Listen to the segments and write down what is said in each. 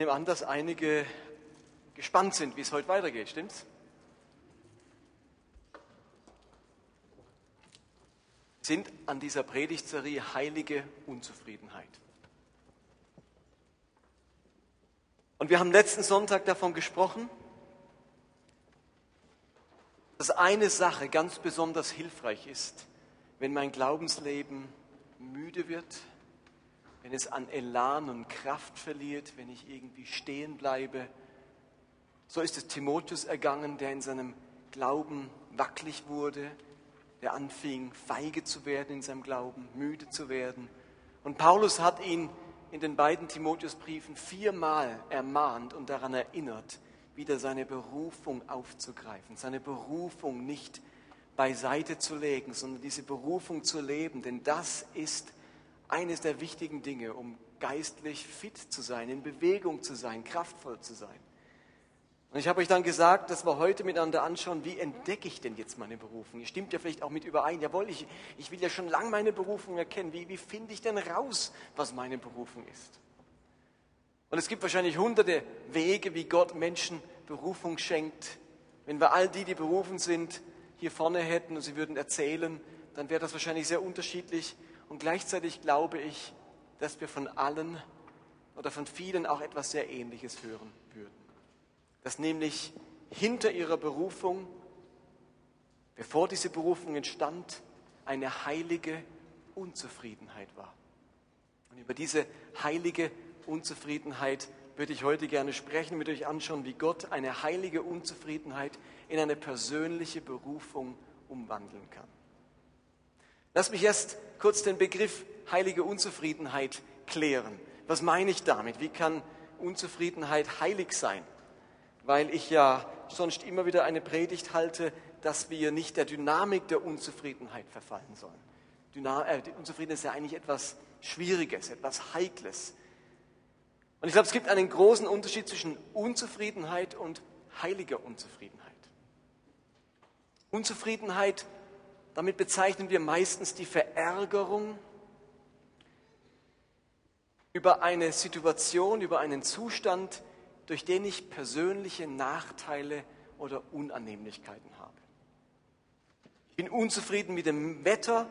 nehme an, dass einige gespannt sind, wie es heute weitergeht, stimmt's? Sind an dieser Predigtserie heilige Unzufriedenheit. Und wir haben letzten Sonntag davon gesprochen, dass eine Sache ganz besonders hilfreich ist, wenn mein Glaubensleben müde wird, wenn es an Elan und Kraft verliert, wenn ich irgendwie stehen bleibe. So ist es Timotheus ergangen, der in seinem Glauben wackelig wurde, der anfing feige zu werden in seinem Glauben, müde zu werden. Und Paulus hat ihn in den beiden Timotheusbriefen viermal ermahnt und daran erinnert, wieder seine Berufung aufzugreifen, seine Berufung nicht beiseite zu legen, sondern diese Berufung zu leben, denn das ist eines der wichtigen Dinge, um geistlich fit zu sein, in Bewegung zu sein, kraftvoll zu sein. Und ich habe euch dann gesagt, dass wir heute miteinander anschauen, wie entdecke ich denn jetzt meine Berufung? Ihr stimmt ja vielleicht auch mit überein. Jawohl, ich, ich will ja schon lange meine Berufung erkennen. Wie, wie finde ich denn raus, was meine Berufung ist? Und es gibt wahrscheinlich hunderte Wege, wie Gott Menschen Berufung schenkt. Wenn wir all die, die berufen sind, hier vorne hätten und sie würden erzählen, dann wäre das wahrscheinlich sehr unterschiedlich. Und gleichzeitig glaube ich, dass wir von allen oder von vielen auch etwas sehr Ähnliches hören würden. Dass nämlich hinter ihrer Berufung, bevor diese Berufung entstand, eine heilige Unzufriedenheit war. Und über diese heilige Unzufriedenheit würde ich heute gerne sprechen, mit euch anschauen, wie Gott eine heilige Unzufriedenheit in eine persönliche Berufung umwandeln kann. Lass mich erst kurz den Begriff heilige Unzufriedenheit klären. Was meine ich damit? Wie kann Unzufriedenheit heilig sein? Weil ich ja sonst immer wieder eine Predigt halte, dass wir nicht der Dynamik der Unzufriedenheit verfallen sollen. Dynam äh, Unzufriedenheit ist ja eigentlich etwas Schwieriges, etwas Heikles. Und ich glaube, es gibt einen großen Unterschied zwischen Unzufriedenheit und heiliger Unzufriedenheit. Unzufriedenheit damit bezeichnen wir meistens die Verärgerung über eine Situation, über einen Zustand, durch den ich persönliche Nachteile oder Unannehmlichkeiten habe. Ich bin unzufrieden mit dem Wetter,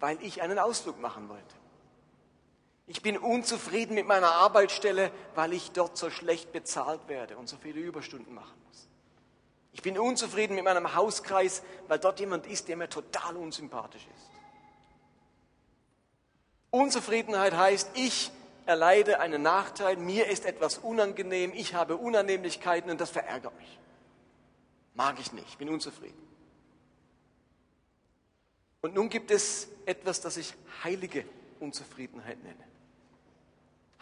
weil ich einen Ausflug machen wollte. Ich bin unzufrieden mit meiner Arbeitsstelle, weil ich dort so schlecht bezahlt werde und so viele Überstunden machen muss. Ich bin unzufrieden mit meinem Hauskreis, weil dort jemand ist, der mir total unsympathisch ist. Unzufriedenheit heißt, ich erleide einen Nachteil, mir ist etwas unangenehm, ich habe Unannehmlichkeiten und das verärgert mich. Mag ich nicht, bin unzufrieden. Und nun gibt es etwas, das ich heilige Unzufriedenheit nenne.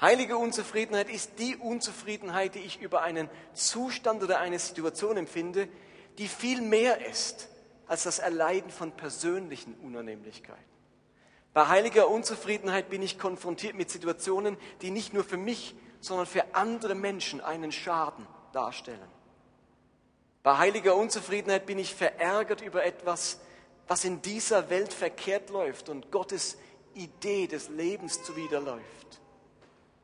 Heilige Unzufriedenheit ist die Unzufriedenheit, die ich über einen Zustand oder eine Situation empfinde, die viel mehr ist als das Erleiden von persönlichen Unannehmlichkeiten. Bei heiliger Unzufriedenheit bin ich konfrontiert mit Situationen, die nicht nur für mich, sondern für andere Menschen einen Schaden darstellen. Bei heiliger Unzufriedenheit bin ich verärgert über etwas, was in dieser Welt verkehrt läuft und Gottes Idee des Lebens zuwiderläuft.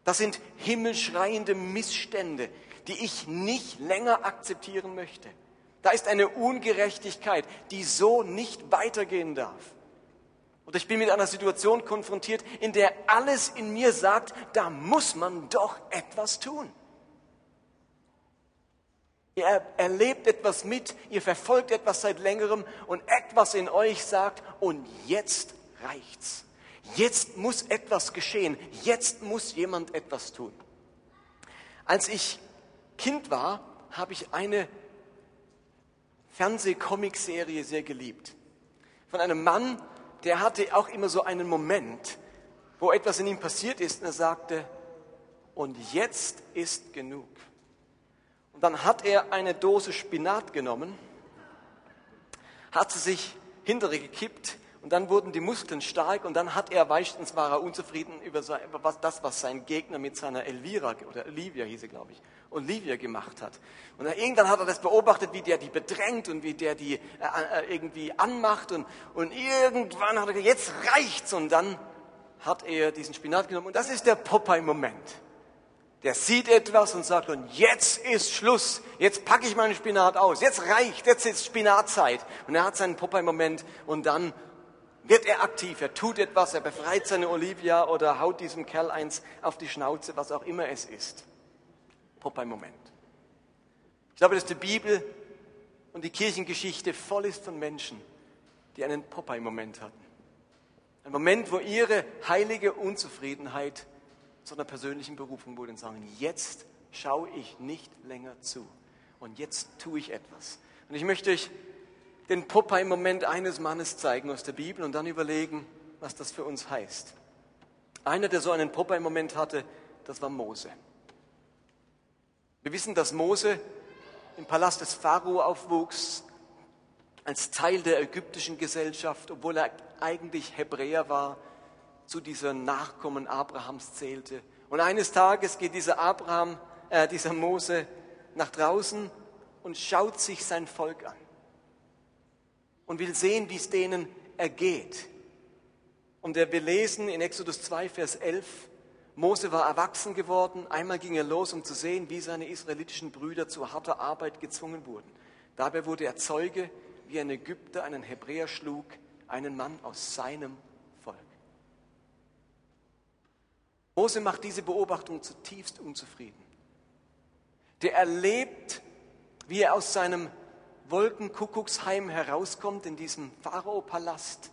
Das sind himmelschreiende Missstände, die ich nicht länger akzeptieren möchte. Da ist eine Ungerechtigkeit, die so nicht weitergehen darf. Und ich bin mit einer Situation konfrontiert, in der alles in mir sagt, da muss man doch etwas tun. Ihr erlebt etwas mit, ihr verfolgt etwas seit längerem und etwas in euch sagt, und jetzt reicht's. Jetzt muss etwas geschehen. Jetzt muss jemand etwas tun. Als ich Kind war, habe ich eine Fernsehcomic-Serie sehr geliebt. Von einem Mann, der hatte auch immer so einen Moment, wo etwas in ihm passiert ist und er sagte, und jetzt ist genug. Und dann hat er eine Dose Spinat genommen, hat sie sich hintere gekippt und dann wurden die Muskeln stark und dann hat er, meistens war er unzufrieden über, das, was sein Gegner mit seiner Elvira, oder Olivia hieß sie, glaube ich, Olivia gemacht hat. Und irgendwann hat er das beobachtet, wie der die bedrängt und wie der die äh, äh, irgendwie anmacht und, und irgendwann hat er gesagt, jetzt reicht's und dann hat er diesen Spinat genommen und das ist der Popeye-Moment. Der sieht etwas und sagt, und jetzt ist Schluss. Jetzt packe ich meinen Spinat aus. Jetzt reicht. Jetzt ist Spinatzeit. Und er hat seinen Popeye-Moment und dann wird er aktiv. Er tut etwas. Er befreit seine Olivia oder haut diesem Kerl eins auf die Schnauze, was auch immer es ist. Popeye-Moment. Ich glaube, dass die Bibel und die Kirchengeschichte voll ist von Menschen, die einen Popeye-Moment hatten. Ein Moment, wo ihre heilige Unzufriedenheit zu einer persönlichen Berufung wurde und sagen, jetzt schaue ich nicht länger zu und jetzt tue ich etwas. Und ich möchte euch den Popeye-Moment eines Mannes zeigen aus der Bibel und dann überlegen, was das für uns heißt. Einer, der so einen Popeye-Moment hatte, das war Mose. Wir wissen, dass Mose im Palast des Pharao aufwuchs, als Teil der ägyptischen Gesellschaft, obwohl er eigentlich Hebräer war, zu dieser Nachkommen Abrahams zählte. Und eines Tages geht dieser Abraham, äh, dieser Mose nach draußen und schaut sich sein Volk an und will sehen, wie es denen ergeht. Und wir lesen in Exodus 2, Vers 11, Mose war erwachsen geworden. Einmal ging er los, um zu sehen, wie seine israelitischen Brüder zu harter Arbeit gezwungen wurden. Dabei wurde er Zeuge, wie ein Ägypter einen Hebräer schlug, einen Mann aus seinem Volk. Mose macht diese Beobachtung zutiefst unzufrieden. Der erlebt, wie er aus seinem Wolkenkuckucksheim herauskommt in diesem Pharao-Palast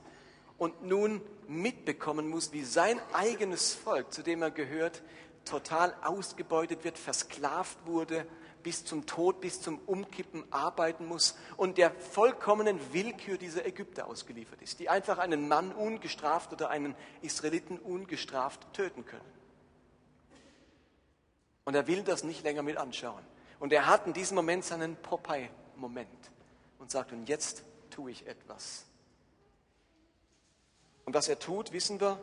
und nun mitbekommen muss, wie sein eigenes Volk, zu dem er gehört, total ausgebeutet wird, versklavt wurde, bis zum Tod, bis zum Umkippen arbeiten muss und der vollkommenen Willkür dieser Ägypter ausgeliefert ist, die einfach einen Mann ungestraft oder einen Israeliten ungestraft töten können. Und er will das nicht länger mit anschauen. Und er hat in diesem Moment seinen Popeye-Moment und sagt, und jetzt tue ich etwas. Und was er tut, wissen wir,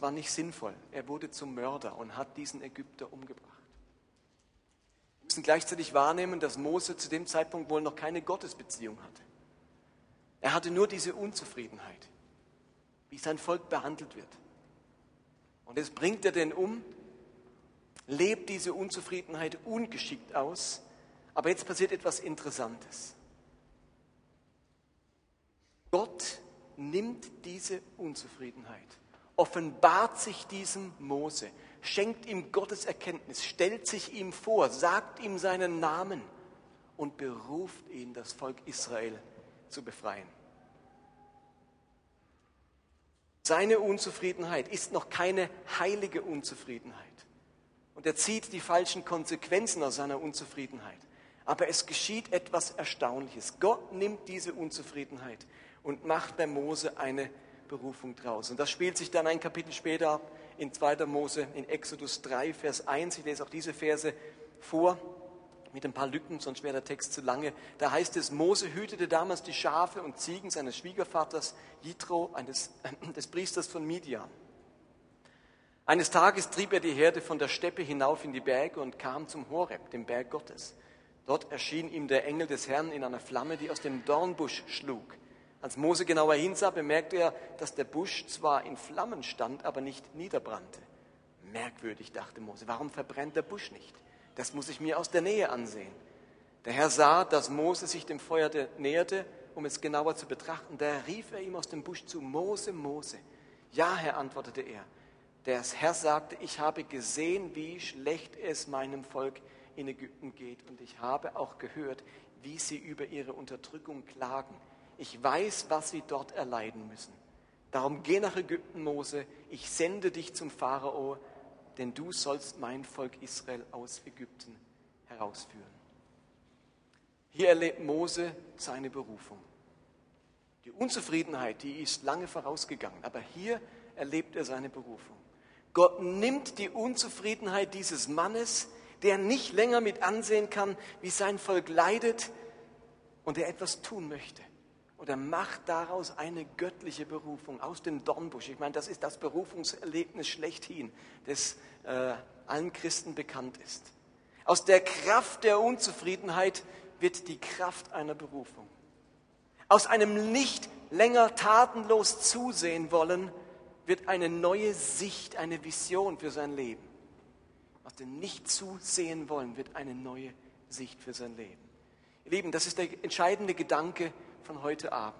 war nicht sinnvoll. Er wurde zum Mörder und hat diesen Ägypter umgebracht. Wir müssen gleichzeitig wahrnehmen, dass Mose zu dem Zeitpunkt wohl noch keine Gottesbeziehung hatte. Er hatte nur diese Unzufriedenheit, wie sein Volk behandelt wird. Und jetzt bringt er den um, lebt diese Unzufriedenheit ungeschickt aus, aber jetzt passiert etwas Interessantes. Gott nimmt diese Unzufriedenheit, offenbart sich diesem Mose, schenkt ihm Gottes Erkenntnis, stellt sich ihm vor, sagt ihm seinen Namen und beruft ihn, das Volk Israel zu befreien. Seine Unzufriedenheit ist noch keine heilige Unzufriedenheit. Und er zieht die falschen Konsequenzen aus seiner Unzufriedenheit. Aber es geschieht etwas Erstaunliches. Gott nimmt diese Unzufriedenheit und macht bei Mose eine Berufung draus. Und das spielt sich dann ein Kapitel später ab in 2. Mose, in Exodus 3, Vers 1. Ich lese auch diese Verse vor mit ein paar Lücken, sonst wäre der Text zu lange. Da heißt es, Mose hütete damals die Schafe und Ziegen seines Schwiegervaters Jitro, eines, des Priesters von Midian. Eines Tages trieb er die Herde von der Steppe hinauf in die Berge und kam zum Horeb, dem Berg Gottes. Dort erschien ihm der Engel des Herrn in einer Flamme, die aus dem Dornbusch schlug. Als Mose genauer hinsah, bemerkte er, dass der Busch zwar in Flammen stand, aber nicht niederbrannte. Merkwürdig, dachte Mose, warum verbrennt der Busch nicht? Das muss ich mir aus der Nähe ansehen. Der Herr sah, dass Mose sich dem Feuer näherte, um es genauer zu betrachten. Da rief er ihm aus dem Busch zu, Mose, Mose. Ja, Herr, antwortete er. Der Herr sagte, ich habe gesehen, wie schlecht es meinem Volk in Ägypten geht und ich habe auch gehört, wie sie über ihre Unterdrückung klagen. Ich weiß, was sie dort erleiden müssen. Darum geh nach Ägypten, Mose, ich sende dich zum Pharao, denn du sollst mein Volk Israel aus Ägypten herausführen. Hier erlebt Mose seine Berufung. Die Unzufriedenheit, die ist lange vorausgegangen, aber hier erlebt er seine Berufung. Gott nimmt die Unzufriedenheit dieses Mannes, der nicht länger mit ansehen kann, wie sein Volk leidet und der etwas tun möchte oder macht daraus eine göttliche Berufung aus dem Dornbusch. Ich meine, das ist das Berufungserlebnis schlechthin, das äh, allen Christen bekannt ist. Aus der Kraft der Unzufriedenheit wird die Kraft einer Berufung. Aus einem nicht länger tatenlos zusehen wollen, wird eine neue Sicht, eine Vision für sein Leben. Aus dem Nicht-Zusehen wollen, wird eine neue Sicht für sein Leben. Ihr Lieben, das ist der entscheidende Gedanke von heute Abend.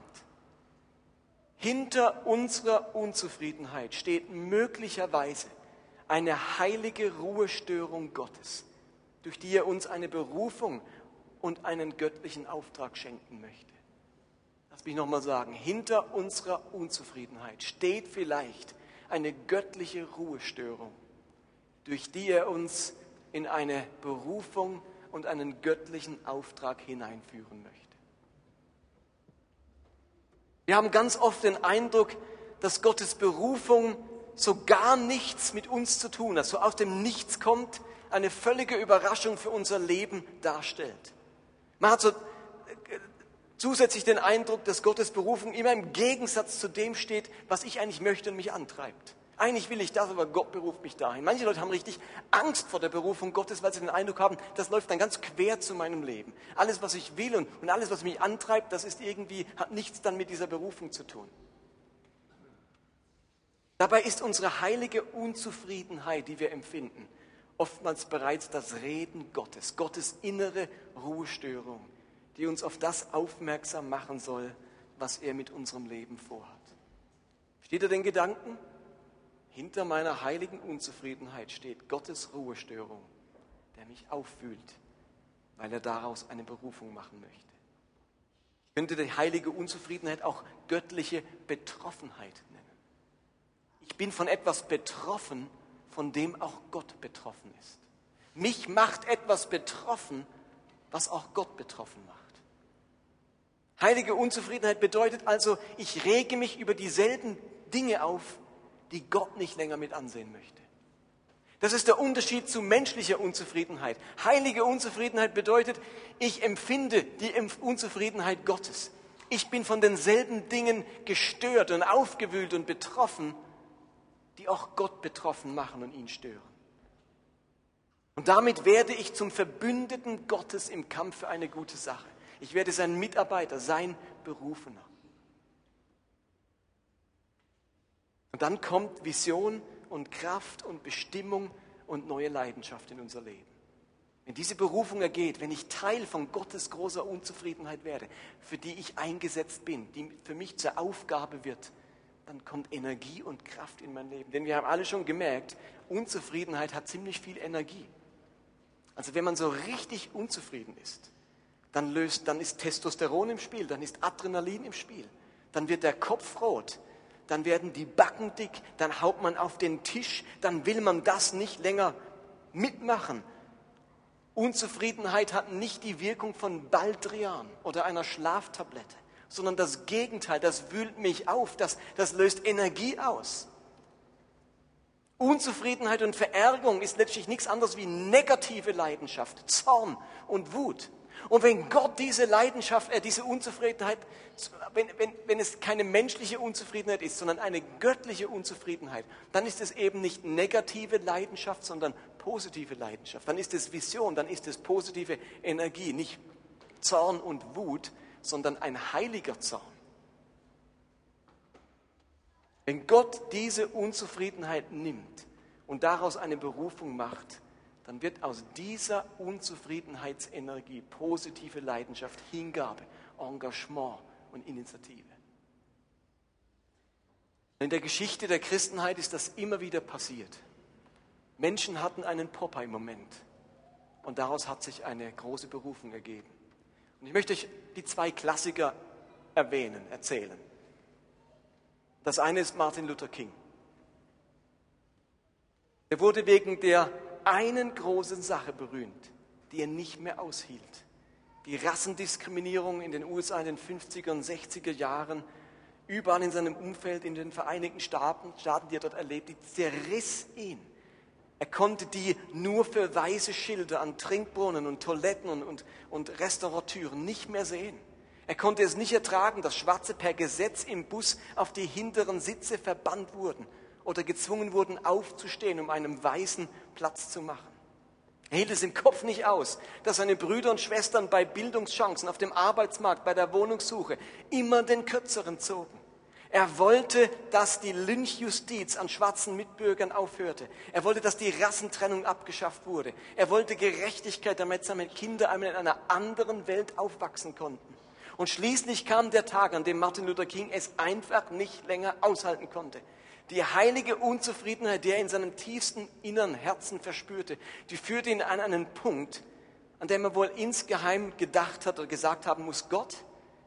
Hinter unserer Unzufriedenheit steht möglicherweise eine heilige Ruhestörung Gottes, durch die er uns eine Berufung und einen göttlichen Auftrag schenken möchte. Lass mich nochmal sagen, hinter unserer Unzufriedenheit steht vielleicht eine göttliche Ruhestörung, durch die er uns in eine Berufung und einen göttlichen Auftrag hineinführen möchte. Wir haben ganz oft den Eindruck, dass Gottes Berufung so gar nichts mit uns zu tun hat, so aus dem Nichts kommt, eine völlige Überraschung für unser Leben darstellt. Man hat so äh, zusätzlich den Eindruck, dass Gottes Berufung immer im Gegensatz zu dem steht, was ich eigentlich möchte und mich antreibt. Eigentlich will ich das, aber Gott beruft mich dahin. Manche Leute haben richtig Angst vor der Berufung Gottes, weil sie den Eindruck haben, das läuft dann ganz quer zu meinem Leben. Alles, was ich will und, und alles, was mich antreibt, das ist irgendwie, hat nichts dann mit dieser Berufung zu tun. Dabei ist unsere heilige Unzufriedenheit, die wir empfinden, oftmals bereits das Reden Gottes, Gottes innere Ruhestörung, die uns auf das aufmerksam machen soll, was er mit unserem Leben vorhat. Steht ihr den Gedanken? Hinter meiner heiligen Unzufriedenheit steht Gottes Ruhestörung, der mich auffühlt, weil er daraus eine Berufung machen möchte. Ich könnte die heilige Unzufriedenheit auch göttliche Betroffenheit nennen. Ich bin von etwas betroffen, von dem auch Gott betroffen ist. Mich macht etwas betroffen, was auch Gott betroffen macht. Heilige Unzufriedenheit bedeutet also, ich rege mich über dieselben Dinge auf, die Gott nicht länger mit ansehen möchte. Das ist der Unterschied zu menschlicher Unzufriedenheit. Heilige Unzufriedenheit bedeutet, ich empfinde die Unzufriedenheit Gottes. Ich bin von denselben Dingen gestört und aufgewühlt und betroffen, die auch Gott betroffen machen und ihn stören. Und damit werde ich zum Verbündeten Gottes im Kampf für eine gute Sache. Ich werde sein Mitarbeiter, sein Berufener. Und dann kommt Vision und Kraft und Bestimmung und neue Leidenschaft in unser Leben. Wenn diese Berufung ergeht, wenn ich Teil von Gottes großer Unzufriedenheit werde, für die ich eingesetzt bin, die für mich zur Aufgabe wird, dann kommt Energie und Kraft in mein Leben. Denn wir haben alle schon gemerkt, Unzufriedenheit hat ziemlich viel Energie. Also wenn man so richtig unzufrieden ist, dann, löst, dann ist Testosteron im Spiel, dann ist Adrenalin im Spiel, dann wird der Kopf rot, dann werden die Backen dick, dann haut man auf den Tisch, dann will man das nicht länger mitmachen. Unzufriedenheit hat nicht die Wirkung von Baldrian oder einer Schlaftablette, sondern das Gegenteil, das wühlt mich auf, das, das löst Energie aus. Unzufriedenheit und Verärgerung ist letztlich nichts anderes wie negative Leidenschaft, Zorn und Wut. Und wenn Gott diese Leidenschaft, äh, diese Unzufriedenheit, wenn, wenn, wenn es keine menschliche Unzufriedenheit ist, sondern eine göttliche Unzufriedenheit, dann ist es eben nicht negative Leidenschaft, sondern positive Leidenschaft. Dann ist es Vision, dann ist es positive Energie, nicht Zorn und Wut, sondern ein heiliger Zorn. Wenn Gott diese Unzufriedenheit nimmt und daraus eine Berufung macht, dann wird aus dieser Unzufriedenheitsenergie positive Leidenschaft, Hingabe, Engagement und Initiative. In der Geschichte der Christenheit ist das immer wieder passiert. Menschen hatten einen Popeye-Moment und daraus hat sich eine große Berufung ergeben. Und ich möchte euch die zwei Klassiker erwähnen, erzählen. Das eine ist Martin Luther King. Er wurde wegen der einen großen Sache berühmt, die er nicht mehr aushielt. Die Rassendiskriminierung in den USA in den 50er und 60er Jahren, überall in seinem Umfeld, in den Vereinigten Staaten, Staaten, die er dort erlebt, die zerriss ihn. Er konnte die nur für weiße Schilder an Trinkbrunnen und Toiletten und, und, und Restauratüren nicht mehr sehen. Er konnte es nicht ertragen, dass Schwarze per Gesetz im Bus auf die hinteren Sitze verbannt wurden oder gezwungen wurden, aufzustehen, um einem Weißen Platz zu machen. Er hielt es im Kopf nicht aus, dass seine Brüder und Schwestern bei Bildungschancen auf dem Arbeitsmarkt, bei der Wohnungssuche immer den Kürzeren zogen. Er wollte, dass die Lynchjustiz an schwarzen Mitbürgern aufhörte. Er wollte, dass die Rassentrennung abgeschafft wurde. Er wollte Gerechtigkeit, damit seine Kinder einmal in einer anderen Welt aufwachsen konnten. Und schließlich kam der Tag, an dem Martin Luther King es einfach nicht länger aushalten konnte. Die heilige Unzufriedenheit, die er in seinem tiefsten inneren Herzen verspürte, die führte ihn an einen Punkt, an dem er wohl insgeheim gedacht hat oder gesagt haben muss, Gott,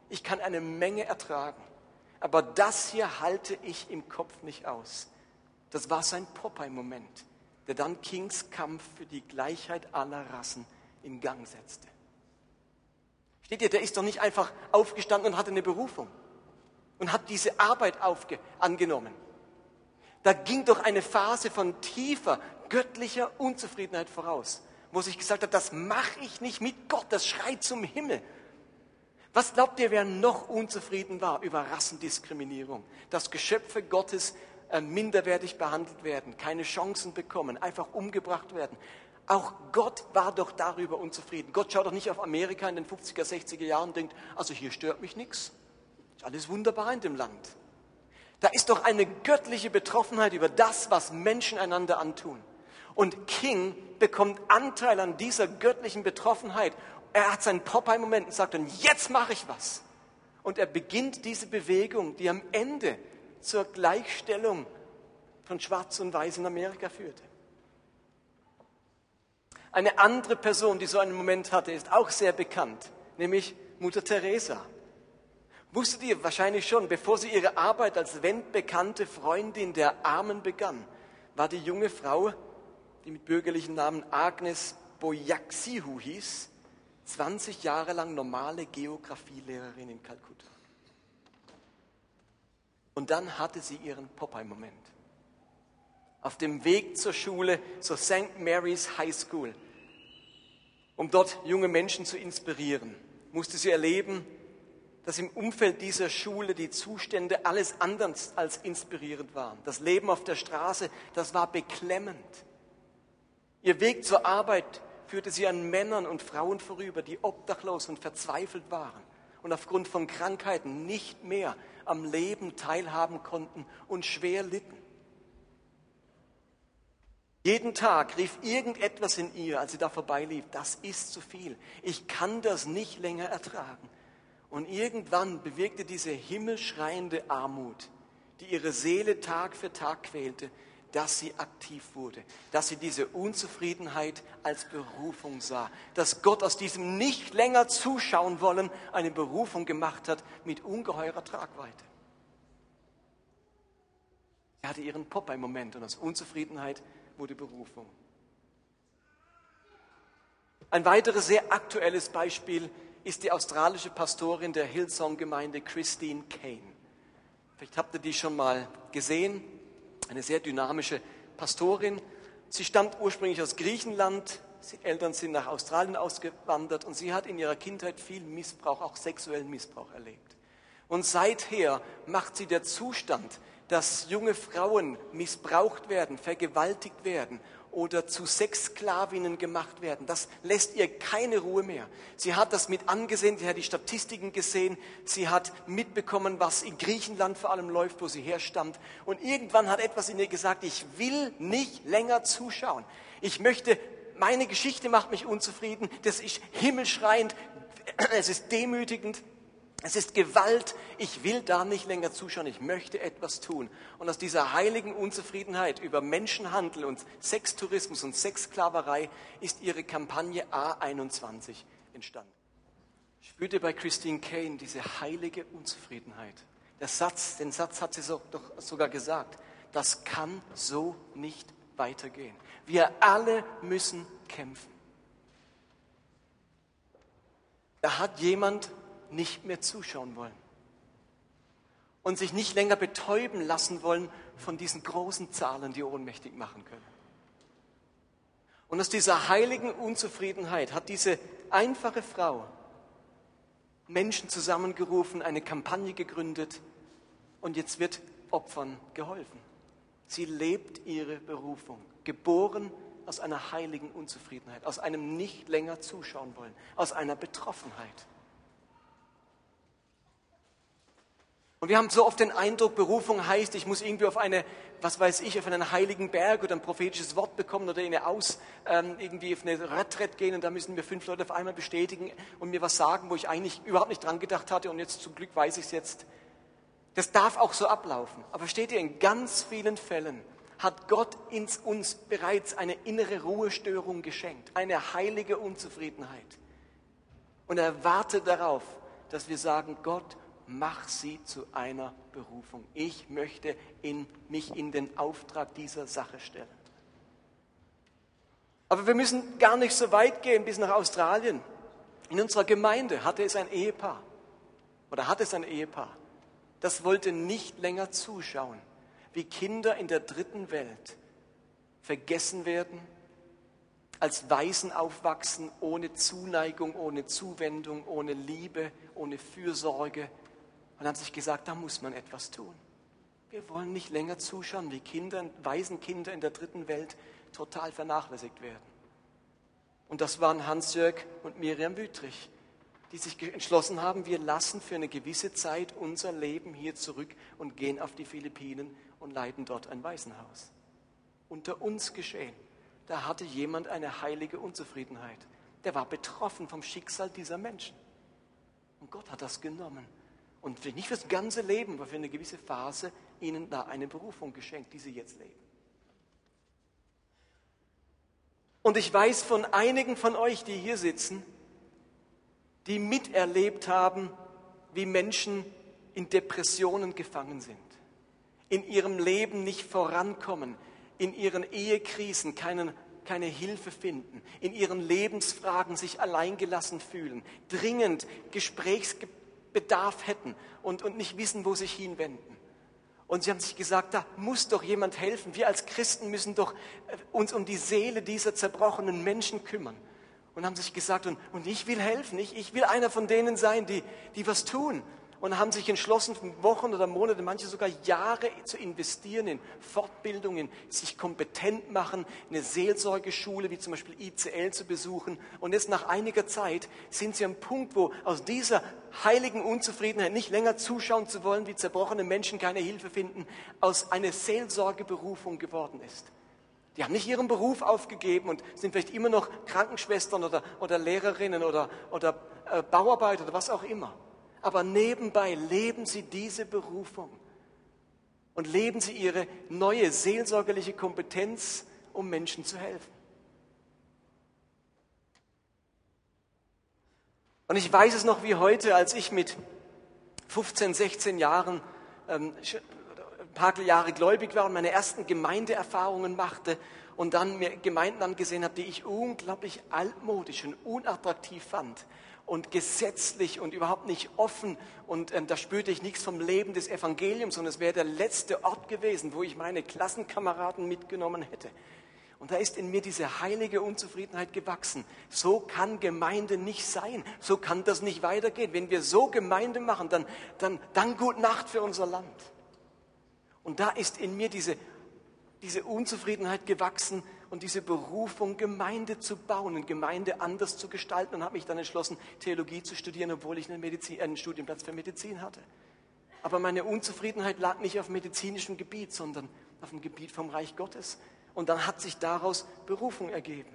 ich kann eine Menge ertragen, aber das hier halte ich im Kopf nicht aus. Das war sein Popeye-Moment, der dann Kings Kampf für die Gleichheit aller Rassen in Gang setzte. Steht ihr, der ist doch nicht einfach aufgestanden und hatte eine Berufung und hat diese Arbeit aufge angenommen. Da ging doch eine Phase von tiefer göttlicher Unzufriedenheit voraus, wo sich gesagt hat, das mache ich nicht mit Gott, das schreit zum Himmel. Was glaubt ihr, wer noch unzufrieden war über Rassendiskriminierung, dass Geschöpfe Gottes äh, minderwertig behandelt werden, keine Chancen bekommen, einfach umgebracht werden? Auch Gott war doch darüber unzufrieden. Gott schaut doch nicht auf Amerika in den 50er, 60er Jahren und denkt, also hier stört mich nichts. Ist alles wunderbar in dem Land. Da ist doch eine göttliche Betroffenheit über das, was Menschen einander antun. Und King bekommt Anteil an dieser göttlichen Betroffenheit. Er hat seinen Popeye-Moment und sagt dann, jetzt mache ich was. Und er beginnt diese Bewegung, die am Ende zur Gleichstellung von Schwarz und Weiß in Amerika führte. Eine andere Person, die so einen Moment hatte, ist auch sehr bekannt, nämlich Mutter Teresa. Wusstet ihr wahrscheinlich schon, bevor sie ihre Arbeit als weltbekannte Freundin der Armen begann, war die junge Frau, die mit bürgerlichen Namen Agnes Boyaxihu hieß, 20 Jahre lang normale Geographielehrerin in Kalkutta. Und dann hatte sie ihren Popeye-Moment. Auf dem Weg zur Schule, zur St. Mary's High School, um dort junge Menschen zu inspirieren, musste sie erleben, dass im Umfeld dieser Schule die Zustände alles anders als inspirierend waren. Das Leben auf der Straße, das war beklemmend. Ihr Weg zur Arbeit führte sie an Männern und Frauen vorüber, die obdachlos und verzweifelt waren und aufgrund von Krankheiten nicht mehr am Leben teilhaben konnten und schwer litten. Jeden Tag rief irgendetwas in ihr, als sie da vorbeilief, das ist zu viel. Ich kann das nicht länger ertragen. Und irgendwann bewirkte diese himmelschreiende Armut, die ihre Seele Tag für Tag quälte, dass sie aktiv wurde, dass sie diese Unzufriedenheit als Berufung sah, dass Gott aus diesem nicht länger zuschauen wollen eine Berufung gemacht hat mit ungeheurer Tragweite. Sie hatte ihren Popeye-Moment und aus Unzufriedenheit wurde Berufung. Ein weiteres sehr aktuelles Beispiel ist die australische Pastorin der Hillsong-Gemeinde Christine Kane. Vielleicht habt ihr die schon mal gesehen. Eine sehr dynamische Pastorin. Sie stammt ursprünglich aus Griechenland. Sie Eltern sind nach Australien ausgewandert und sie hat in ihrer Kindheit viel Missbrauch, auch sexuellen Missbrauch erlebt. Und seither macht sie der Zustand, dass junge Frauen missbraucht werden, vergewaltigt werden oder zu Sexsklavinnen gemacht werden. Das lässt ihr keine Ruhe mehr. Sie hat das mit angesehen, sie hat die Statistiken gesehen, sie hat mitbekommen, was in Griechenland vor allem läuft, wo sie herstammt. Und irgendwann hat etwas in ihr gesagt, ich will nicht länger zuschauen. Ich möchte, meine Geschichte macht mich unzufrieden, das ist himmelschreiend, es ist demütigend. Es ist Gewalt. Ich will da nicht länger zuschauen. Ich möchte etwas tun. Und aus dieser heiligen Unzufriedenheit über Menschenhandel und Sextourismus und Sexsklaverei ist ihre Kampagne A21 entstanden. Spürte bei Christine Kane diese heilige Unzufriedenheit. Der Satz, den Satz hat sie so, doch sogar gesagt. Das kann so nicht weitergehen. Wir alle müssen kämpfen. Da hat jemand nicht mehr zuschauen wollen und sich nicht länger betäuben lassen wollen von diesen großen Zahlen, die ohnmächtig machen können. Und aus dieser heiligen Unzufriedenheit hat diese einfache Frau Menschen zusammengerufen, eine Kampagne gegründet und jetzt wird Opfern geholfen. Sie lebt ihre Berufung, geboren aus einer heiligen Unzufriedenheit, aus einem nicht länger zuschauen wollen, aus einer Betroffenheit. Und wir haben so oft den Eindruck, Berufung heißt, ich muss irgendwie auf eine, was weiß ich, auf einen heiligen Berg oder ein prophetisches Wort bekommen oder in eine Aus, ähm, irgendwie auf eine Retreat gehen und da müssen mir fünf Leute auf einmal bestätigen und mir was sagen, wo ich eigentlich überhaupt nicht dran gedacht hatte und jetzt zum Glück weiß ich es jetzt. Das darf auch so ablaufen. Aber steht ihr, in ganz vielen Fällen hat Gott ins, uns bereits eine innere Ruhestörung geschenkt, eine heilige Unzufriedenheit. Und er wartet darauf, dass wir sagen, Gott, mach sie zu einer Berufung. Ich möchte in, mich in den Auftrag dieser Sache stellen. Aber wir müssen gar nicht so weit gehen bis nach Australien. In unserer Gemeinde hatte es ein Ehepaar oder hat es ein Ehepaar, das wollte nicht länger zuschauen, wie Kinder in der dritten Welt vergessen werden, als Waisen aufwachsen, ohne Zuneigung, ohne Zuwendung, ohne Liebe, ohne Fürsorge, und haben sich gesagt, da muss man etwas tun. Wir wollen nicht länger zuschauen, wie Kinder, Waisenkinder in der dritten Welt total vernachlässigt werden. Und das waren Hans-Jörg und Miriam Wüttrich, die sich entschlossen haben, wir lassen für eine gewisse Zeit unser Leben hier zurück und gehen auf die Philippinen und leiten dort ein Waisenhaus. Unter uns geschehen. Da hatte jemand eine heilige Unzufriedenheit. Der war betroffen vom Schicksal dieser Menschen. Und Gott hat das genommen und nicht fürs ganze Leben, aber für eine gewisse Phase ihnen da eine Berufung geschenkt, die sie jetzt leben. Und ich weiß von einigen von euch, die hier sitzen, die miterlebt haben, wie Menschen in Depressionen gefangen sind, in ihrem Leben nicht vorankommen, in ihren Ehekrisen keinen, keine Hilfe finden, in ihren Lebensfragen sich alleingelassen fühlen, dringend Gesprächsgebete Bedarf hätten und, und nicht wissen, wo sich hinwenden. Und sie haben sich gesagt, da muss doch jemand helfen. Wir als Christen müssen doch äh, uns um die Seele dieser zerbrochenen Menschen kümmern. Und haben sich gesagt, und, und ich will helfen, ich, ich will einer von denen sein, die, die was tun und haben sich entschlossen, Wochen oder Monate, manche sogar Jahre zu investieren in Fortbildungen, sich kompetent machen, eine Seelsorgeschule wie zum Beispiel ICL zu besuchen. Und jetzt nach einiger Zeit sind sie am Punkt, wo aus dieser heiligen Unzufriedenheit, nicht länger zuschauen zu wollen, wie zerbrochene Menschen keine Hilfe finden, aus einer Seelsorgeberufung geworden ist. Die haben nicht ihren Beruf aufgegeben und sind vielleicht immer noch Krankenschwestern oder, oder Lehrerinnen oder, oder äh, Bauarbeiter oder was auch immer aber nebenbei leben sie diese Berufung und leben sie ihre neue seelsorgerliche Kompetenz, um Menschen zu helfen. Und ich weiß es noch wie heute, als ich mit 15, 16 Jahren, ähm, ein paar Jahre gläubig war und meine ersten Gemeindeerfahrungen machte und dann mir Gemeinden angesehen habe, die ich unglaublich altmodisch und unattraktiv fand und gesetzlich und überhaupt nicht offen. Und ähm, da spürte ich nichts vom Leben des Evangeliums, sondern es wäre der letzte Ort gewesen, wo ich meine Klassenkameraden mitgenommen hätte. Und da ist in mir diese heilige Unzufriedenheit gewachsen. So kann Gemeinde nicht sein. So kann das nicht weitergehen. Wenn wir so Gemeinde machen, dann, dann, dann gut Nacht für unser Land. Und da ist in mir diese, diese Unzufriedenheit gewachsen und diese Berufung, Gemeinde zu bauen und Gemeinde anders zu gestalten und habe mich dann entschlossen, Theologie zu studieren, obwohl ich einen, Medizin, einen Studienplatz für Medizin hatte. Aber meine Unzufriedenheit lag nicht auf medizinischem Gebiet, sondern auf dem Gebiet vom Reich Gottes. Und dann hat sich daraus Berufung ergeben.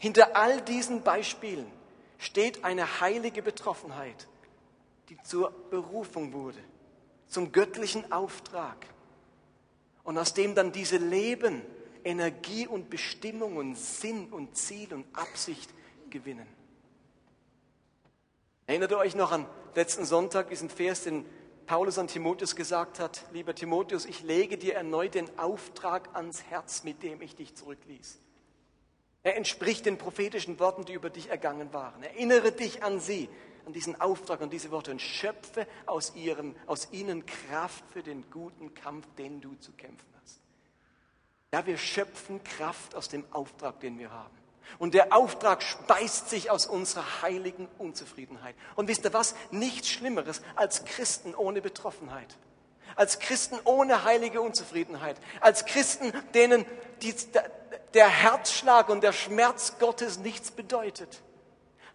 Hinter all diesen Beispielen steht eine heilige Betroffenheit, die zur Berufung wurde, zum göttlichen Auftrag und aus dem dann diese Leben Energie und Bestimmung und Sinn und Ziel und Absicht gewinnen. Erinnert ihr euch noch an letzten Sonntag diesen Vers, den Paulus an Timotheus gesagt hat, lieber Timotheus, ich lege dir erneut den Auftrag ans Herz, mit dem ich dich zurückließ. Er entspricht den prophetischen Worten, die über dich ergangen waren. Erinnere dich an sie, an diesen Auftrag und diese Worte und schöpfe aus, ihrem, aus ihnen Kraft für den guten Kampf, den du zu kämpfen hast. Ja, wir schöpfen Kraft aus dem Auftrag, den wir haben. Und der Auftrag speist sich aus unserer heiligen Unzufriedenheit. Und wisst ihr was? Nichts Schlimmeres als Christen ohne Betroffenheit. Als Christen ohne heilige Unzufriedenheit. Als Christen, denen die, der Herzschlag und der Schmerz Gottes nichts bedeutet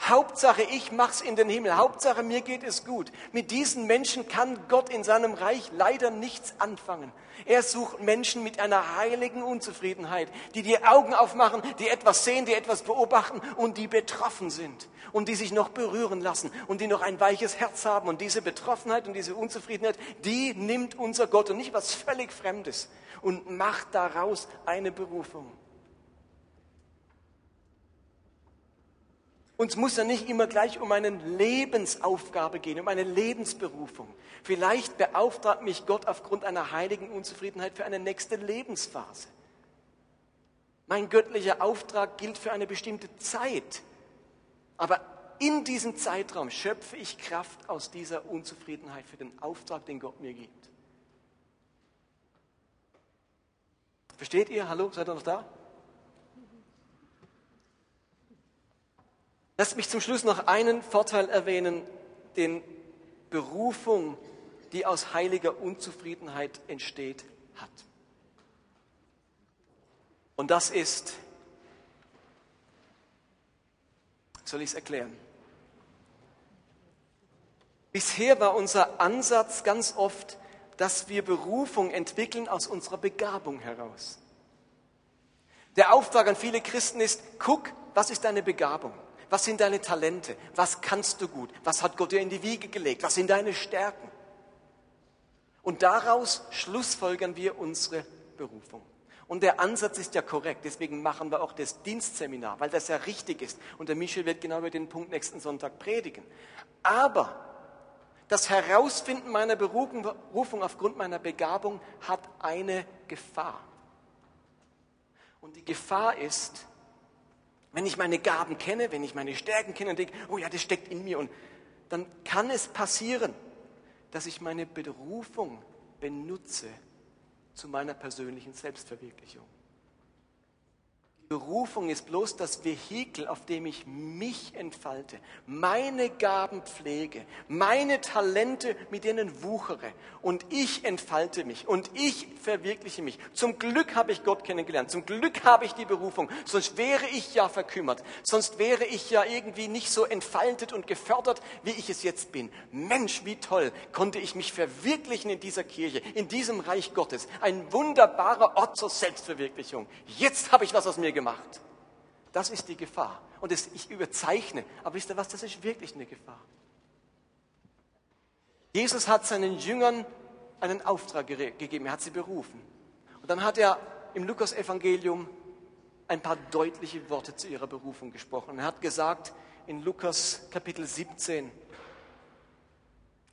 Hauptsache, ich mach's in den Himmel. Hauptsache, mir geht es gut. Mit diesen Menschen kann Gott in seinem Reich leider nichts anfangen. Er sucht Menschen mit einer heiligen Unzufriedenheit, die die Augen aufmachen, die etwas sehen, die etwas beobachten und die betroffen sind und die sich noch berühren lassen und die noch ein weiches Herz haben. Und diese Betroffenheit und diese Unzufriedenheit, die nimmt unser Gott und nicht was völlig Fremdes und macht daraus eine Berufung. Uns muss ja nicht immer gleich um eine Lebensaufgabe gehen, um eine Lebensberufung. Vielleicht beauftragt mich Gott aufgrund einer heiligen Unzufriedenheit für eine nächste Lebensphase. Mein göttlicher Auftrag gilt für eine bestimmte Zeit. Aber in diesem Zeitraum schöpfe ich Kraft aus dieser Unzufriedenheit für den Auftrag, den Gott mir gibt. Versteht ihr? Hallo, seid ihr noch da? Lasst mich zum Schluss noch einen Vorteil erwähnen, den Berufung, die aus heiliger Unzufriedenheit entsteht, hat. Und das ist, soll ich es erklären? Bisher war unser Ansatz ganz oft, dass wir Berufung entwickeln aus unserer Begabung heraus. Der Auftrag an viele Christen ist, guck, was ist deine Begabung? Was sind deine Talente? Was kannst du gut? Was hat Gott dir in die Wiege gelegt? Was sind deine Stärken? Und daraus schlussfolgern wir unsere Berufung. Und der Ansatz ist ja korrekt, deswegen machen wir auch das Dienstseminar, weil das ja richtig ist. Und der Michel wird genau über den Punkt nächsten Sonntag predigen. Aber das Herausfinden meiner Berufung aufgrund meiner Begabung hat eine Gefahr. Und die Gefahr ist, wenn ich meine Gaben kenne, wenn ich meine Stärken kenne und denke, oh ja, das steckt in mir, und dann kann es passieren, dass ich meine Berufung benutze zu meiner persönlichen Selbstverwirklichung. Berufung ist bloß das Vehikel, auf dem ich mich entfalte, meine Gaben pflege, meine Talente, mit denen wuchere und ich entfalte mich und ich verwirkliche mich. Zum Glück habe ich Gott kennengelernt, zum Glück habe ich die Berufung, sonst wäre ich ja verkümmert, sonst wäre ich ja irgendwie nicht so entfaltet und gefördert, wie ich es jetzt bin. Mensch, wie toll konnte ich mich verwirklichen in dieser Kirche, in diesem Reich Gottes. Ein wunderbarer Ort zur Selbstverwirklichung. Jetzt habe ich was aus mir gemacht gemacht. Das ist die Gefahr. Und das, ich überzeichne, aber wisst ihr was, das ist wirklich eine Gefahr. Jesus hat seinen Jüngern einen Auftrag gegeben, er hat sie berufen. Und dann hat er im Lukas-Evangelium ein paar deutliche Worte zu ihrer Berufung gesprochen. Er hat gesagt in Lukas Kapitel 17,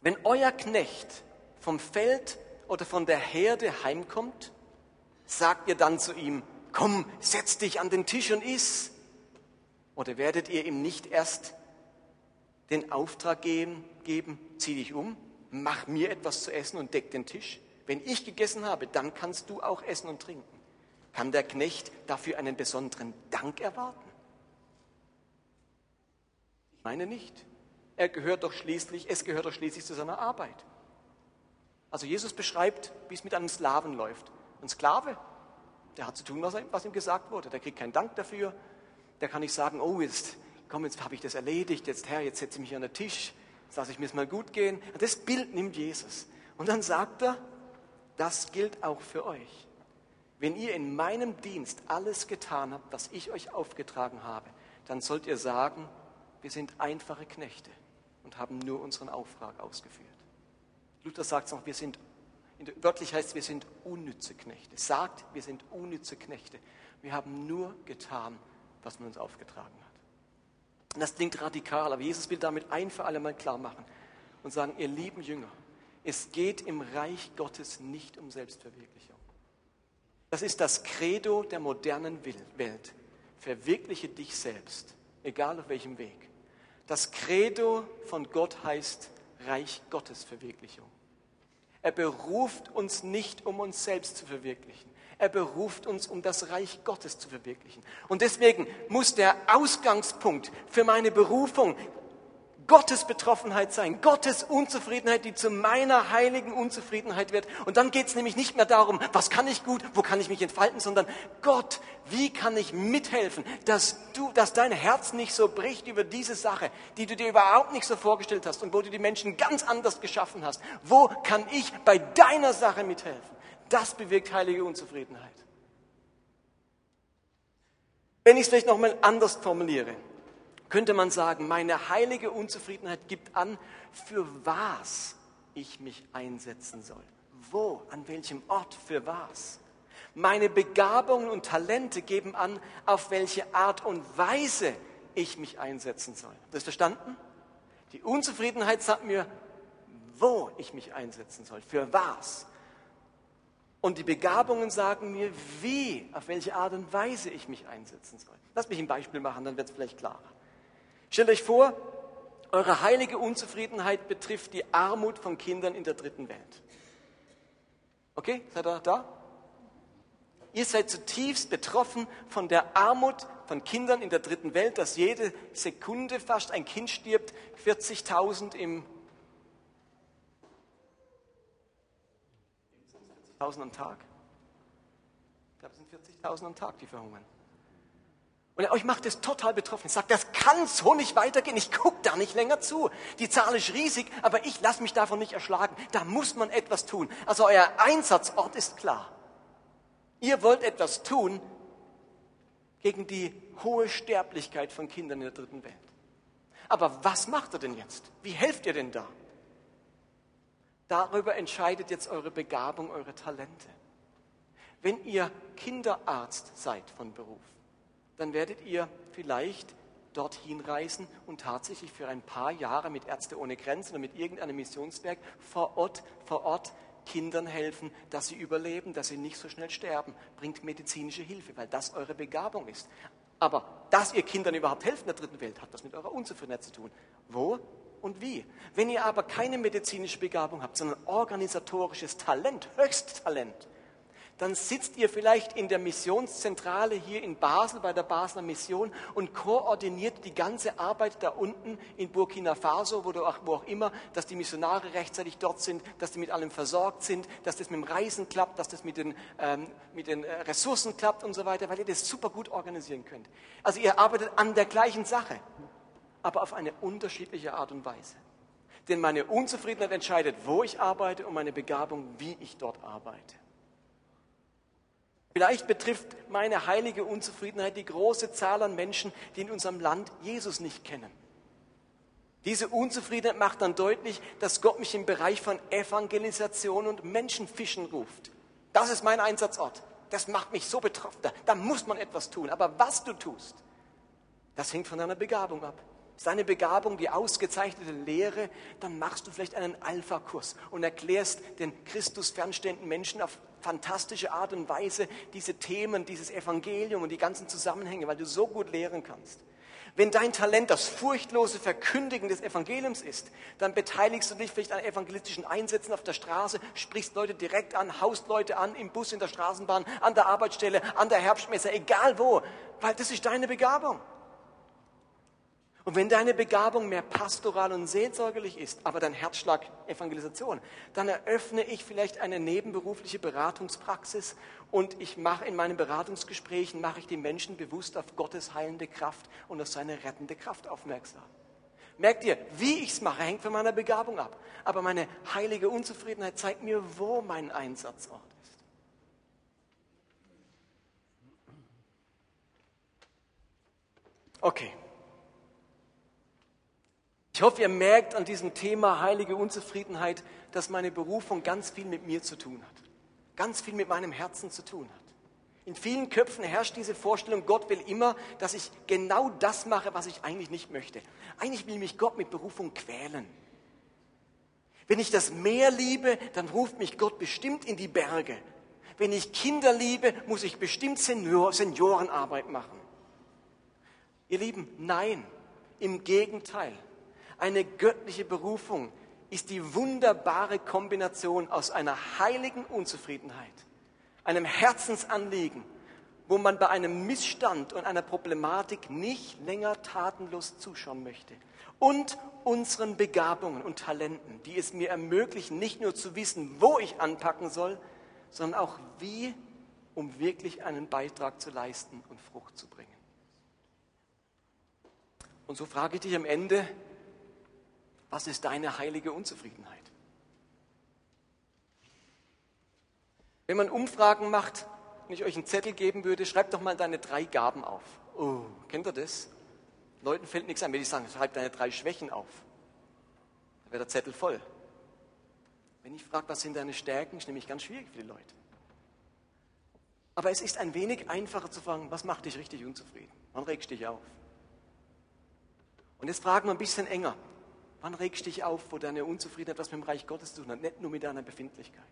wenn euer Knecht vom Feld oder von der Herde heimkommt, sagt ihr dann zu ihm, komm, setz dich an den Tisch und iss. Oder werdet ihr ihm nicht erst den Auftrag geben, geben, zieh dich um, mach mir etwas zu essen und deck den Tisch? Wenn ich gegessen habe, dann kannst du auch essen und trinken. Kann der Knecht dafür einen besonderen Dank erwarten? Ich meine nicht. Er gehört doch schließlich, es gehört doch schließlich zu seiner Arbeit. Also Jesus beschreibt, wie es mit einem Sklaven läuft. Ein Sklave der hat zu tun, was, was ihm gesagt wurde. Der kriegt keinen Dank dafür. Der kann nicht sagen, oh, jetzt, komm, jetzt habe ich das erledigt, jetzt Herr, jetzt setze ich mich an den Tisch, jetzt lasse ich mir es mal gut gehen. Das Bild nimmt Jesus. Und dann sagt er, das gilt auch für euch. Wenn ihr in meinem Dienst alles getan habt, was ich euch aufgetragen habe, dann sollt ihr sagen, wir sind einfache Knechte und haben nur unseren Auftrag ausgeführt. Luther sagt es noch, wir sind wörtlich heißt, wir sind unnütze Knechte. Sagt, wir sind unnütze Knechte. Wir haben nur getan, was man uns aufgetragen hat. Und das klingt radikal, aber Jesus will damit ein für alle Mal klar machen und sagen, ihr lieben Jünger, es geht im Reich Gottes nicht um Selbstverwirklichung. Das ist das Credo der modernen Welt. Verwirkliche dich selbst, egal auf welchem Weg. Das Credo von Gott heißt Reich Gottes Verwirklichung. Er beruft uns nicht, um uns selbst zu verwirklichen. Er beruft uns, um das Reich Gottes zu verwirklichen. Und deswegen muss der Ausgangspunkt für meine Berufung Gottes Betroffenheit sein, Gottes Unzufriedenheit, die zu meiner heiligen Unzufriedenheit wird. Und dann geht es nämlich nicht mehr darum, was kann ich gut, wo kann ich mich entfalten, sondern Gott, wie kann ich mithelfen, dass du, dass dein Herz nicht so bricht über diese Sache, die du dir überhaupt nicht so vorgestellt hast und wo du die Menschen ganz anders geschaffen hast. Wo kann ich bei deiner Sache mithelfen? Das bewirkt heilige Unzufriedenheit. Wenn ich es vielleicht nochmal anders formuliere, könnte man sagen, meine heilige Unzufriedenheit gibt an, für was ich mich einsetzen soll. Wo, an welchem Ort, für was. Meine Begabungen und Talente geben an, auf welche Art und Weise ich mich einsetzen soll. Das verstanden? Die Unzufriedenheit sagt mir, wo ich mich einsetzen soll, für was. Und die Begabungen sagen mir, wie, auf welche Art und Weise ich mich einsetzen soll. Lass mich ein Beispiel machen, dann wird es vielleicht klarer. Stellt euch vor, eure heilige Unzufriedenheit betrifft die Armut von Kindern in der dritten Welt. Okay, seid ihr da? Ihr seid zutiefst betroffen von der Armut von Kindern in der dritten Welt, dass jede Sekunde fast ein Kind stirbt, 40.000 im 40.000 am Tag. Ich glaube, es sind 40.000 am Tag, die verhungern. Und euch macht es total betroffen. Ich sage, das kann so nicht weitergehen. Ich gucke da nicht länger zu. Die Zahl ist riesig, aber ich lasse mich davon nicht erschlagen. Da muss man etwas tun. Also euer Einsatzort ist klar. Ihr wollt etwas tun gegen die hohe Sterblichkeit von Kindern in der dritten Welt. Aber was macht ihr denn jetzt? Wie helft ihr denn da? Darüber entscheidet jetzt eure Begabung, eure Talente. Wenn ihr Kinderarzt seid von Beruf, dann werdet ihr vielleicht dorthin reisen und tatsächlich für ein paar Jahre mit Ärzte ohne Grenzen oder mit irgendeinem Missionswerk vor Ort, vor Ort Kindern helfen, dass sie überleben, dass sie nicht so schnell sterben. Bringt medizinische Hilfe, weil das eure Begabung ist. Aber dass ihr Kindern überhaupt helfen in der dritten Welt, hat das mit eurer Unzufriedenheit zu tun. Wo und wie? Wenn ihr aber keine medizinische Begabung habt, sondern organisatorisches Talent, Höchsttalent, dann sitzt ihr vielleicht in der Missionszentrale hier in Basel bei der Basler Mission und koordiniert die ganze Arbeit da unten in Burkina Faso, wo, auch, wo auch immer, dass die Missionare rechtzeitig dort sind, dass die mit allem versorgt sind, dass das mit dem Reisen klappt, dass das mit den, ähm, mit den äh, Ressourcen klappt und so weiter, weil ihr das super gut organisieren könnt. Also ihr arbeitet an der gleichen Sache, aber auf eine unterschiedliche Art und Weise. Denn meine Unzufriedenheit entscheidet, wo ich arbeite und meine Begabung, wie ich dort arbeite. Vielleicht betrifft meine heilige Unzufriedenheit die große Zahl an Menschen, die in unserem Land Jesus nicht kennen. Diese Unzufriedenheit macht dann deutlich, dass Gott mich im Bereich von Evangelisation und Menschenfischen ruft. Das ist mein Einsatzort. Das macht mich so betroffen. Da, muss man etwas tun. Aber was du tust, das hängt von deiner Begabung ab seine Begabung, die ausgezeichnete Lehre, dann machst du vielleicht einen Alpha-Kurs und erklärst den Christus fernstehenden Menschen auf fantastische Art und Weise diese Themen, dieses Evangelium und die ganzen Zusammenhänge, weil du so gut lehren kannst. Wenn dein Talent das furchtlose Verkündigen des Evangeliums ist, dann beteiligst du dich vielleicht an evangelistischen Einsätzen auf der Straße, sprichst Leute direkt an, haust Leute an, im Bus, in der Straßenbahn, an der Arbeitsstelle, an der Herbstmesse, egal wo, weil das ist deine Begabung. Und wenn deine Begabung mehr pastoral und seelsorgerlich ist, aber dein Herzschlag Evangelisation, dann eröffne ich vielleicht eine nebenberufliche Beratungspraxis und ich mache in meinen Beratungsgesprächen, mache ich die Menschen bewusst auf Gottes heilende Kraft und auf seine rettende Kraft aufmerksam. Merkt ihr, wie ich es mache, hängt von meiner Begabung ab. Aber meine heilige Unzufriedenheit zeigt mir, wo mein Einsatzort ist. Okay. Ich hoffe, ihr merkt an diesem Thema heilige Unzufriedenheit, dass meine Berufung ganz viel mit mir zu tun hat. Ganz viel mit meinem Herzen zu tun hat. In vielen Köpfen herrscht diese Vorstellung, Gott will immer, dass ich genau das mache, was ich eigentlich nicht möchte. Eigentlich will mich Gott mit Berufung quälen. Wenn ich das Meer liebe, dann ruft mich Gott bestimmt in die Berge. Wenn ich Kinder liebe, muss ich bestimmt Senior, Seniorenarbeit machen. Ihr Lieben, nein, im Gegenteil. Eine göttliche Berufung ist die wunderbare Kombination aus einer heiligen Unzufriedenheit, einem Herzensanliegen, wo man bei einem Missstand und einer Problematik nicht länger tatenlos zuschauen möchte. Und unseren Begabungen und Talenten, die es mir ermöglichen, nicht nur zu wissen, wo ich anpacken soll, sondern auch wie, um wirklich einen Beitrag zu leisten und Frucht zu bringen. Und so frage ich dich am Ende, was ist deine heilige Unzufriedenheit? Wenn man Umfragen macht, wenn ich euch einen Zettel geben würde, schreibt doch mal deine drei Gaben auf. Oh, kennt ihr das? Leuten fällt nichts ein, wenn ich sage, schreib deine drei Schwächen auf. Dann wäre der Zettel voll. Wenn ich frage, was sind deine Stärken, ist nämlich ganz schwierig für die Leute. Aber es ist ein wenig einfacher zu fragen, was macht dich richtig unzufrieden? Wann regst du dich auf? Und jetzt fragen wir ein bisschen enger. Wann regst du dich auf, wo deine Unzufriedenheit was mit dem Reich Gottes zu tun hat, nicht nur mit deiner Befindlichkeit?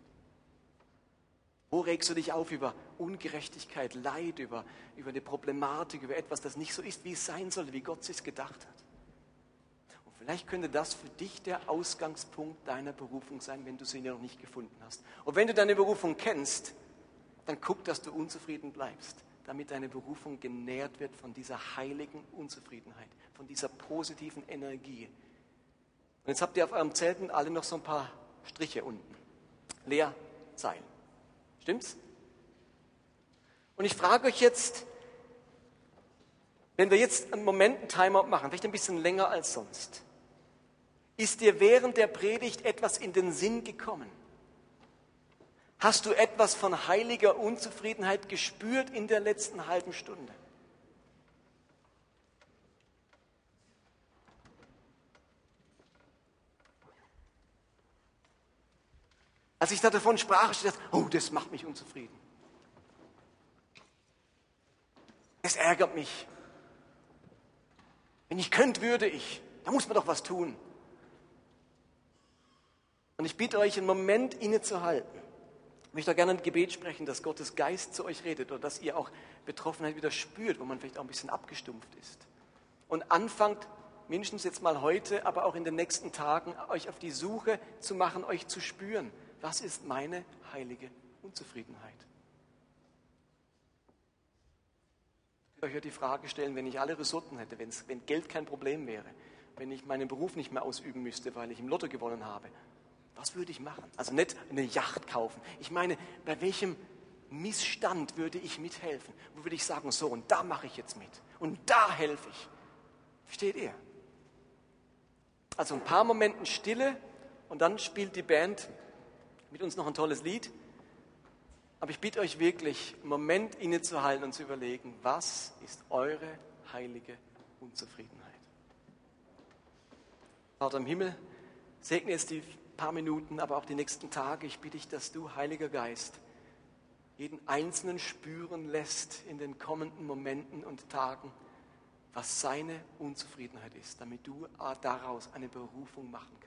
Wo regst du dich auf über Ungerechtigkeit, Leid, über, über eine Problematik, über etwas, das nicht so ist, wie es sein sollte, wie Gott es gedacht hat? Und vielleicht könnte das für dich der Ausgangspunkt deiner Berufung sein, wenn du sie noch nicht gefunden hast. Und wenn du deine Berufung kennst, dann guck, dass du unzufrieden bleibst, damit deine Berufung genährt wird von dieser heiligen Unzufriedenheit, von dieser positiven Energie. Und jetzt habt ihr auf eurem Zelten alle noch so ein paar Striche unten. Leerzeilen. Stimmt's? Und ich frage euch jetzt, wenn wir jetzt einen Moment einen Timeout machen, vielleicht ein bisschen länger als sonst, ist dir während der Predigt etwas in den Sinn gekommen? Hast du etwas von heiliger Unzufriedenheit gespürt in der letzten halben Stunde? Als ich da davon sprach, ich dachte, oh, das macht mich unzufrieden. Es ärgert mich. Wenn ich könnte, würde ich. Da muss man doch was tun. Und ich bitte euch, einen Moment innezuhalten. Ich möchte gerne ein Gebet sprechen, dass Gottes Geist zu euch redet oder dass ihr auch Betroffenheit wieder spürt, wo man vielleicht auch ein bisschen abgestumpft ist. Und anfangt, mindestens jetzt mal heute, aber auch in den nächsten Tagen, euch auf die Suche zu machen, euch zu spüren was ist meine heilige Unzufriedenheit? Ich würde euch die Frage stellen, wenn ich alle Ressourcen hätte, wenn Geld kein Problem wäre, wenn ich meinen Beruf nicht mehr ausüben müsste, weil ich im Lotto gewonnen habe, was würde ich machen? Also nicht eine Yacht kaufen. Ich meine, bei welchem Missstand würde ich mithelfen? Wo würde ich sagen, so, und da mache ich jetzt mit. Und da helfe ich. Versteht ihr? Also ein paar Momenten Stille und dann spielt die Band mit uns noch ein tolles Lied. Aber ich bitte euch wirklich, einen Moment innezuhalten und zu überlegen, was ist eure heilige Unzufriedenheit? Vater im Himmel, segne jetzt die paar Minuten, aber auch die nächsten Tage. Ich bitte dich, dass du, Heiliger Geist, jeden Einzelnen spüren lässt in den kommenden Momenten und Tagen, was seine Unzufriedenheit ist, damit du daraus eine Berufung machen kannst.